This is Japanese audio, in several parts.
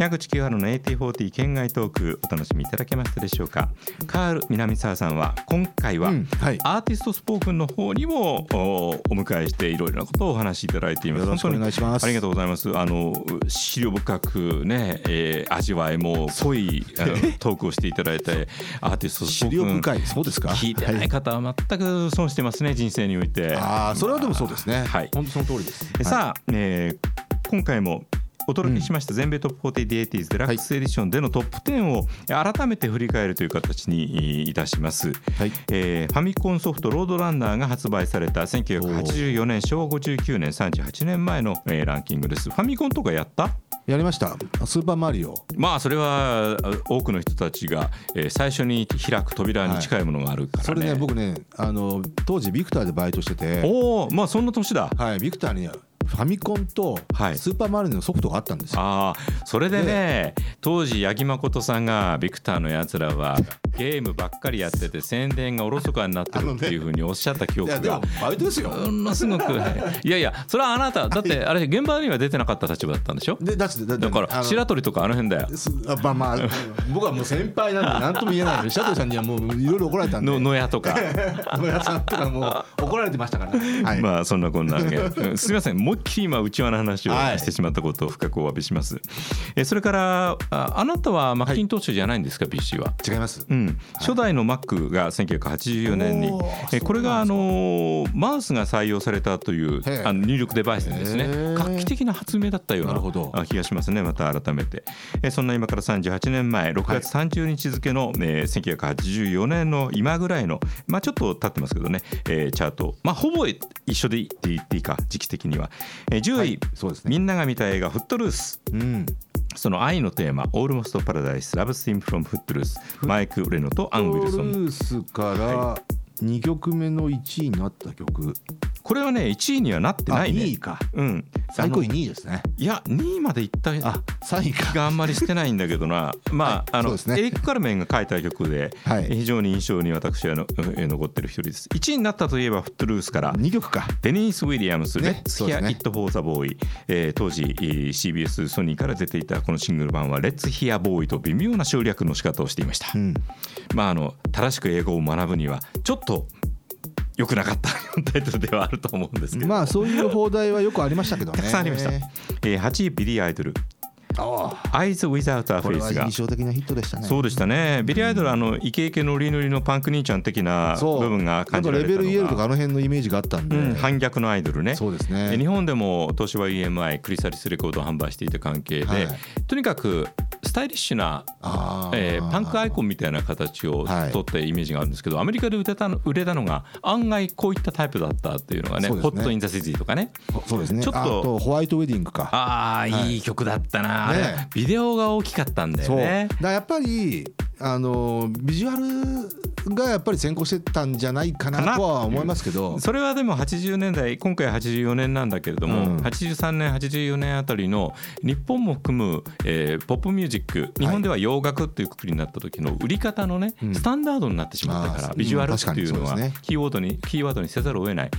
矢口清原の AT40 県外トークお楽しみいただけましたでしょうか。カール南沢さんは今回は、うんはい。アーティストスポークンの方にもおお迎えしていろいろなことをお話しいただいています。よろしくお願いします。ありがとうございます。あの資料深くね、えー味わいも濃いトークをしていただいてアーティストスポ資ークン料深いそうですか？聞いてない方は全く損してますね人生において。ああそれはでもそうですね。はい。本当その通りです。でさあ、えー今回もお届けしました。全米トップ40 d 80s デラックスエディションでのトップ10を改めて振り返るという形にいたします、はい。えーファミコンソフトロードランナーが発売された1984年昭和59年38年前の、えーランキングです。ファミコンとかやった？やりました。スーパーマリオ。まあそれはあ多くの人たちが、えー最初に開く扉に近いものがあるからね、それね僕ねあの当時ビクターでバイトしてて。おおまあそんな年だ。はいビクターにファミコンとはい。スーパーマリオのソフトがあったんですよ。ああそれでね当時八木誠さんがビクターのやつらはゲームばっかりやってて宣伝がおろそかになってるっていうふうにおっしゃった記憶がいやでもバイトですよ。ものすごく。いやいやそれはあなた。だってあれ現場には出てなかった立場だったんでしょ？でだってだだから白鳥とかあの辺だよ。まあまあ僕はもう先輩なんで何とも言えない。のでシャトルさんにはもういろいろ怒られたんで。の野屋とか。野屋さんとかもう怒られてましたから。ねはい。まあそんなこんなでうんすみません。思いっきり今内輪の話をはいしてしまったことを深くお詫びします、えそれからああなたはマッキントッシュじゃないんですか、PC は。違います。うん、初代の Mac が1984年にえこれがあのーマウスが採用されたというあの入力デバイスでですね。画期的な発明だったような気がしますねまた改めて。えそんな今から38年前6月30日付の、えー1984年の今ぐらいのまあちょっと経ってますけどね、えーチャート。まあほぼ一緒で言っていいか時期的には、えー10位、はい。そうですね。みんなが見た映画「フットルース」うんその愛のテーマ「オールモスト・パラダイス・ラブ・スティーム・フロム・フットルース」マイク・レノとアン・ウィルソン。ルースから2曲目の1位になった曲これはね1位にはなってあないね。2位か。うん。最高位あの2位ですね。いや2位までいった気あ3位かがあんまりしてないんだけどな。まああのそうですね。エリック・カルメンが書いた曲ではい。非常に印象に私はのえ残ってる一人です。1位になったといえばフットルースから2曲か。デニース・ウィリアムス「 Let's Hear It for the Boy」えー当時えー CBS ソニーから出ていたこのシングル版は「レッツ・ヒア・ボーイ」と微妙な省略の仕方をしていました。う。ん。まああの正しく英語を学ぶにはちょっと良くなかった タイトルではあると思うんですけど、まあそういう邦題はよくありましたけどね。たくさんありました。えー、8位ビリー・アイドル。あ「Eyes Without a あこれは Face」が印象的なヒットでしたね。そうでしたね。ビリー・アイドルはあのイケイケノリノリのパンク兄ちゃん的な部分が感じれたのレベルイエルとかがあの辺のイメージがあったんで、うん。反逆のアイドルね。そうですね。で日本でも東芝 EMI クリサリスレコードを販売していた関係で、はい。とにかくスタイリッシュなえーパンクアイコンみたいな形をはい取ったイメージがあるんですけど、アメリカで売れたの売れたのが案外こういったタイプだったっていうのがね「そうですね。ホット・イン・ザ・シティ」とかね。そうですね。ちょっとホワイトウェディングか。ああ、はいいい。曲だったな、ね。ビデオが大きかったんだよね。からやっぱりあのビジュアルがやっぱり先行してたんじゃないかかななとは思いますけど。それはでも80年代今回84年なんだけれども、うん。83年84年あたりの日本も含む、えーポップミュージック日本では洋楽っていうくくりになった時の売り方のね、うん。スタンダードになってしまったからビジュアルっていうのはキーワードにキーワードにせざるを得ない、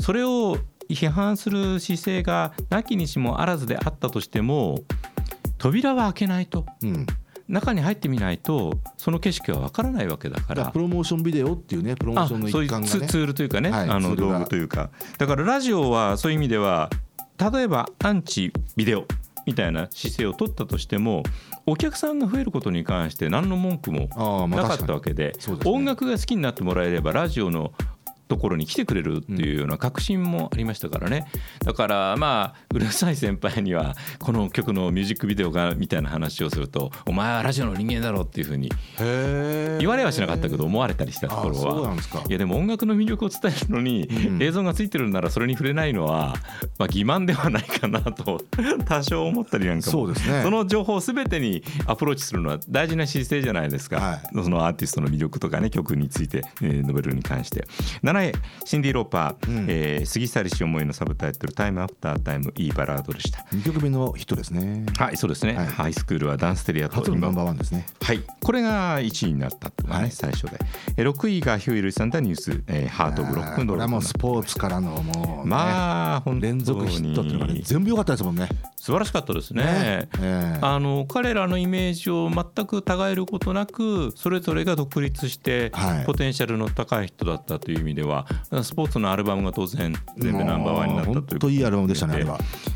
それを批判する姿勢がなきにしもあらずであったとしても扉は開けないと。うん中に入ってみないとその景色はわからないわけだから。らプロモーションビデオっていうねプロモーあションのそういう一環がね。ツツールというかね、はいあの道具というか。だからラジオはそういう意味では例えばアンチビデオみたいな姿勢を取ったとしてもお客さんが増えることに関して何の文句もなかったわけで音楽が好きになってもらえればラジオのところに来てくれるっていうような確信もありましたからね。だからまあうるさい先輩にはこの曲のミュージックビデオがみたいな話をするとお前はラジオの人間だろうっていうふうにへ言われはしなかったけど思われたりしたところは。いやでも音楽の魅力を伝えるのにうん映像がついてるならそれに触れないのはまあ欺瞞ではないかなと 多少思ったりなんかも。そうですね。その情報すべてにアプローチするのは大事な姿勢じゃないですか、はい。そのアーティストの魅力とかね曲について、えー述べるに関して7位シンディ・ローパー、うん。えー過ぎ去りし思いのサブタイトル「タイムアフタータイムいいバラードでした。2曲目のヒットですね。はいそうですね、はい。ハイスクールはダンステリアと今初のナンバーワンですね。はい、これが1位になったってね、はい。最初で。え6位がヒューイ・ルイさんだニュース、えーハート・オブ・ロックンロールこれはもうスポーツからのもうね、まあ本当に。連続ヒットっていうのがね全部良かったですもんね素晴らしかったですね。ね。ええあの彼らのイメージを全く違えることなくそれぞれが独立してはい。ポテンシャルの高い人だったという意味ではスポーツのアルバムが当然全部ナンバーワンになったという本当いいアルバムでしたね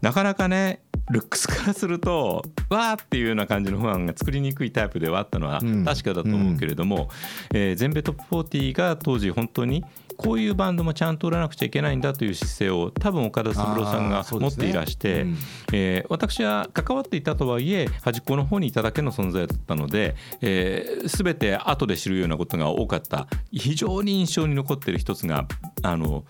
なかなかねルックスからするとわーっていうような感じの不安が作りにくいタイプではあったのはうん。確かだと思うけれども、えー全米トップ40が当時本当にこういうバンドもちゃんと売らなくちゃいけないんだという姿勢を多分岡田三郎さんあが持っていらして、うん。えー私は関わっていたとはいえ端っこの方にいただけの存在だったので、えー、全て後で知るようなことが多かった。非常に印象に残っている一つがあの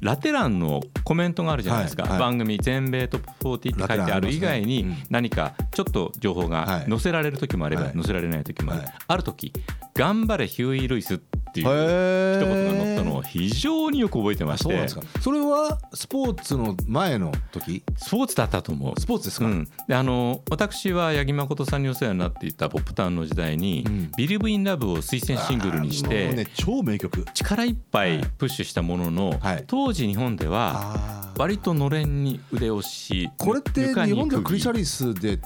ラテ欄のコメントがあるじゃないですか、はいはい。番組全米トップ40って書いてある以外に何かちょっと情報がはい。載せられる時もあればはい。載せられない時もある、はい。ある時「頑張れヒューイ・ルイス」っていうへ一言がー載ったのを非常によく覚えてまして。そうなんですか。それはスポーツの前の時？スポーツだったと思う。スポーツですか、うん、であの私は八木誠さんにお世話になっていたポップタウンの時代にうん「ビリブ・イン・ラブ」を推薦シングルにしあーもうねて超名曲。力いっぱいプッシュしたもののはい。当時日本では割とのれんに腕押しこれって日本ではクリシャ釘リスで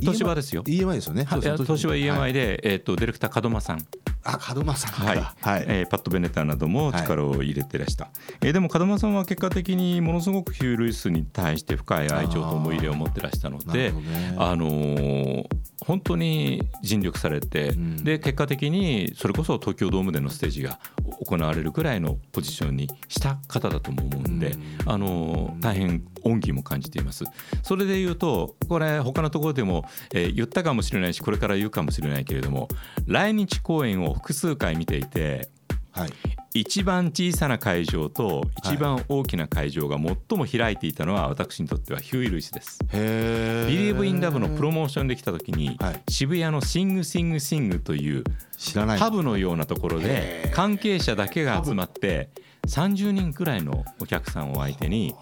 東芝ですよ。EMI ですよね。東芝はい EMI で、えー、とディレクター門間さんあ門間さんはいかはい。えーパッド・ベネターなども力を入れてらした、えーでも門間さんは結果的にものすごくヒュー・ルイスに対して深い愛情と思い入れを持ってらしたのなでるほどね。あのー本当に尽力されて、ん。で結果的にそれこそ東京ドームでのステージが行われるぐらいのポジションにした方だとも思うんで、うん。あのー大変恩義も感じています。それで言うとこれ他のところでも、えー言ったかもしれないしこれから言うかもしれないけれども来日公演を複数回見ていてはい。一番小さな会場と一番大きな会場が最も開いていたのは私にとってはヒューイ・ルイスです。へえ Believe in Love のプロモーションできた時に、はい。渋谷のシングシングシングという知らない。パブのようなところで関係者だけが集まって30人くらいのお客さんを相手に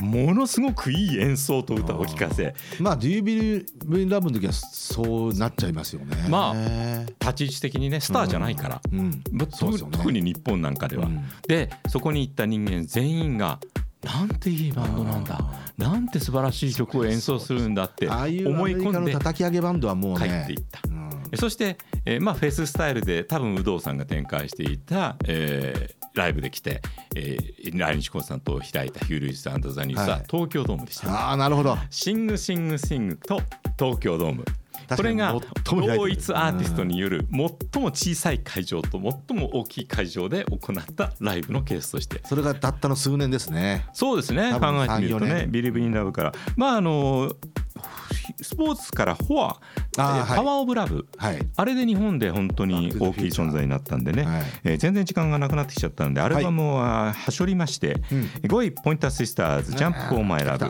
ものすごくいい演奏と歌を聴かせ。まあ Do You Believe in Love の時はそうなっちゃいますよね。ま立ち位置的にねスターじゃないから、うん。うですよね。特に日本なんかでは。うん。でそこに行った人間全員がなんていいバンドなんだ。なんて素晴らしい曲を演奏するんだって思い込んで叩き上げバンドはもう帰ねっていった。うんそして、えーまあ、フェススタイルで多分有働さんが展開していた、えーライブで来て、えー来日コンサートを開いたヒュー・ルイス・アンド・ザ・ニュースははい。東京ドームでした、ああなるほど。シング・シング・シングと東京ドーム。これが最も開いてる。同一アーティストによる最も小さい会場と最も大きい会場で行ったライブのケースとして。それがたったの数年ですね。そうですね。考えてみると3-4ね年「ビリブ・イン・ラブ」から。まああのスポーツから Fore、Power of Love。はい。あれで日本で本当に大きい存在になったんでね、はい。えー全然時間がなくなってきちゃったんでアルバムははしょりまして、うん。5位「ポインター・シスターズ」「ジャンプ・フォー・マイ・ラブ」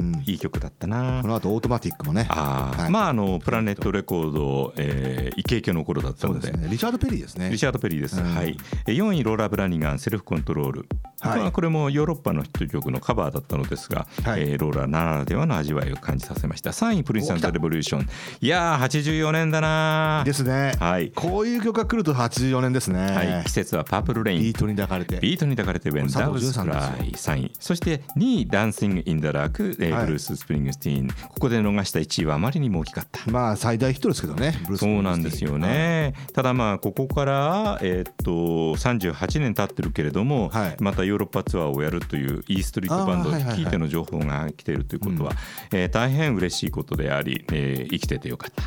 うん。いい曲だったな。こ。の後オートマティックもね。あー。はい。まああのプラネットレコード、えーイケイケの頃だったので。ね。リチャード・ペリーですね。リチャード・ペリーです、うん。はい、え4位ローラ・ブラニガン Self Control、はい。まあこれもヨーロッパのヒット曲のカバーだったのですが、はい。えーローラならではの味わいを感じさせました。3位プリンス・アンド・レボリューション。いやー84年だなですね。はい、こういう曲が来ると84年ですね。はい、季節は Purple Rain。ビートに抱かれて。ビートに抱かれて Doves 藤潤さんですよ。Cry 3位そして2位 Dancing in the Dark、えーはい。ブルース・スプリングスティーン。ここで逃した1位はあまりにも大きかった。まあ最大ヒットですけどね。そうなんですよね、ただまあここから、えーっと38年経ってるけれども、はい。またヨーロッパツアーをやるという E Street Band を聞いての情報が来ているということは、えー大変嬉しいことであり、えー生きててよかった、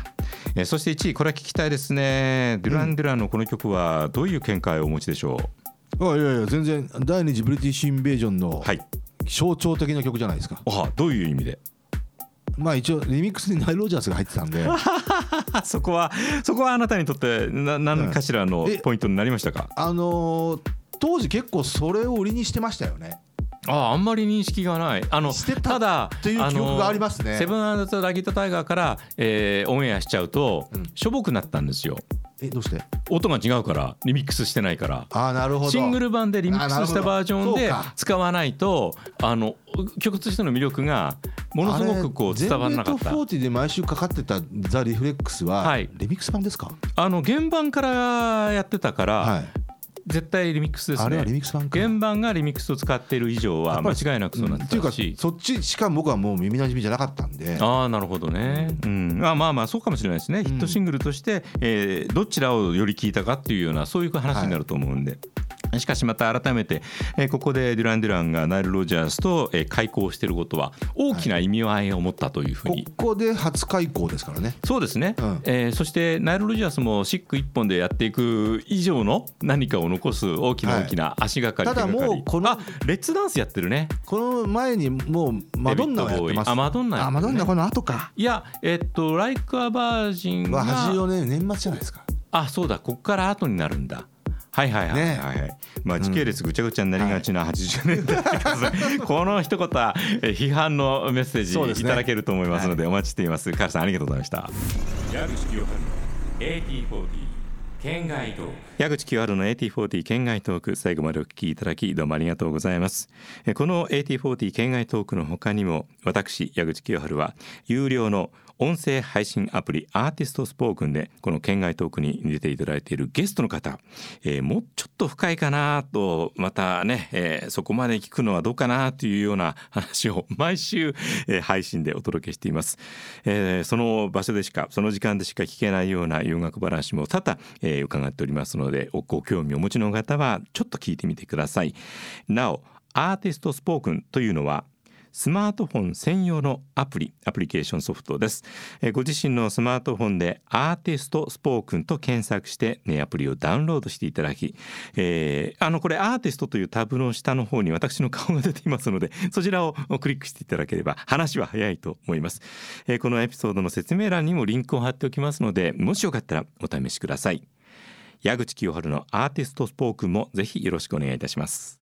えーそして1位これは聞きたいですね。デュラン・デュランのこの曲はどういう見解をお持ちでしょあいやいや全然第二次ブリティッシュインベージョンのうはい象徴的な曲じゃないですか。あどういう意味で？まあ一応リミックスにナイル・ロジャースが入ってたんで。そこはそこはあなたにとってな何かしらのえポイントになりましたか、あのー当時結構それを売りにしてましたよね。ああんまり認識がない。あのしただという記憶がありますね。セブンラギットタイガーから、えーオンエアしちゃうと、うん。しょぼくなったんですよえどうして？音が違うからリミックスしてないから。ああなるほど。シングル版でリミックスしたバージョンで使わないとあの曲としての魅力がものすごくこう伝わらなかった。全米トップ40で毎週かかってた「ザ・リフレックスは」はい。リミックス版ですか？あの原版からやってたから、はい絶対リミックスですね。あれはリミックス版か。原版がリミックスを使っている以上は間違いなくそうなってっていうかたし、そっちしか僕はもう耳なじみじゃなかったんで。ああなるほどね、うん、まあまあまあそうかもしれないですね、ヒットシングルとして、えーどちらをより聞いたかっていうようなそういう話になると思うんで。しかしまた改めて、えーここでデュラン・デュランがナイル・ロジャースと、えー開口していることは大きな意味合いを持ったというふうこに、こで初開講ですからね。そうですね、うん。えーそしてナイル・ロジャースもシック一本でやっていく以上の何かを残す大きな大きな足がかり、ただ手がかり。もうこのあレッツダンスやってるね。この前にもうマドンナをやってます。あマドンナね。あマドンナこの後か。いやえっと「ライク・ア・バージンが」は84年年末じゃないですか。あそうだ。ここから後になるんだはいはいはい。はい、はい。まあ時系列ぐちゃぐちゃになりがちな80年代ってこの一言批判のメッセージいただけると思いますのでお待ちしています。カールさんありがとうございました。矢口清春の AT40 県外トーク。矢口清春の AT40 県外トーク最後までお聞きいただきどうもありがとうございます。えこの AT40 県外トークの他にも私矢口清春は有料の音声配信アプリアーティストスポークンでこの県外トークに出ていただいているゲストの方、えーもうちょっと深いかなとまたね、えーそこまで聞くのはどうかなというような話を毎週、えー配信でお届けしています、えーその場所でしかその時間でしか聞けないような洋楽話も多々、えー伺っておりますのでおご興味をお持ちの方はちょっと聞いてみてください。なおアーティストスポークンというのはスマートフォン専用のアプリアプリケーションソフトです。えーご自身のスマートフォンでアーティストスポークンと検索して、ね、アプリをダウンロードしていただき、えーあのこれアーティストというタブの下の方に私の顔が出ていますので そちらをクリックしていただければ話は早いと思います、えーこのエピソードの説明欄にもリンクを貼っておきますのでもしよかったらお試しください。矢口清春のアーティストスポークンもぜひよろしくお願いいたします。